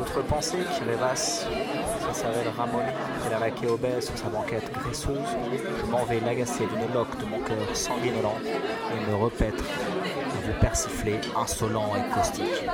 votre pensée qui rêvasse Ça s'appelle Ramon, il a laqué obèse sur sa banquette graisseuse. Je m'en vais l'agacer d'une loque de mon cœur sanguinolent et me repaître à vous persifler insolent et caustique.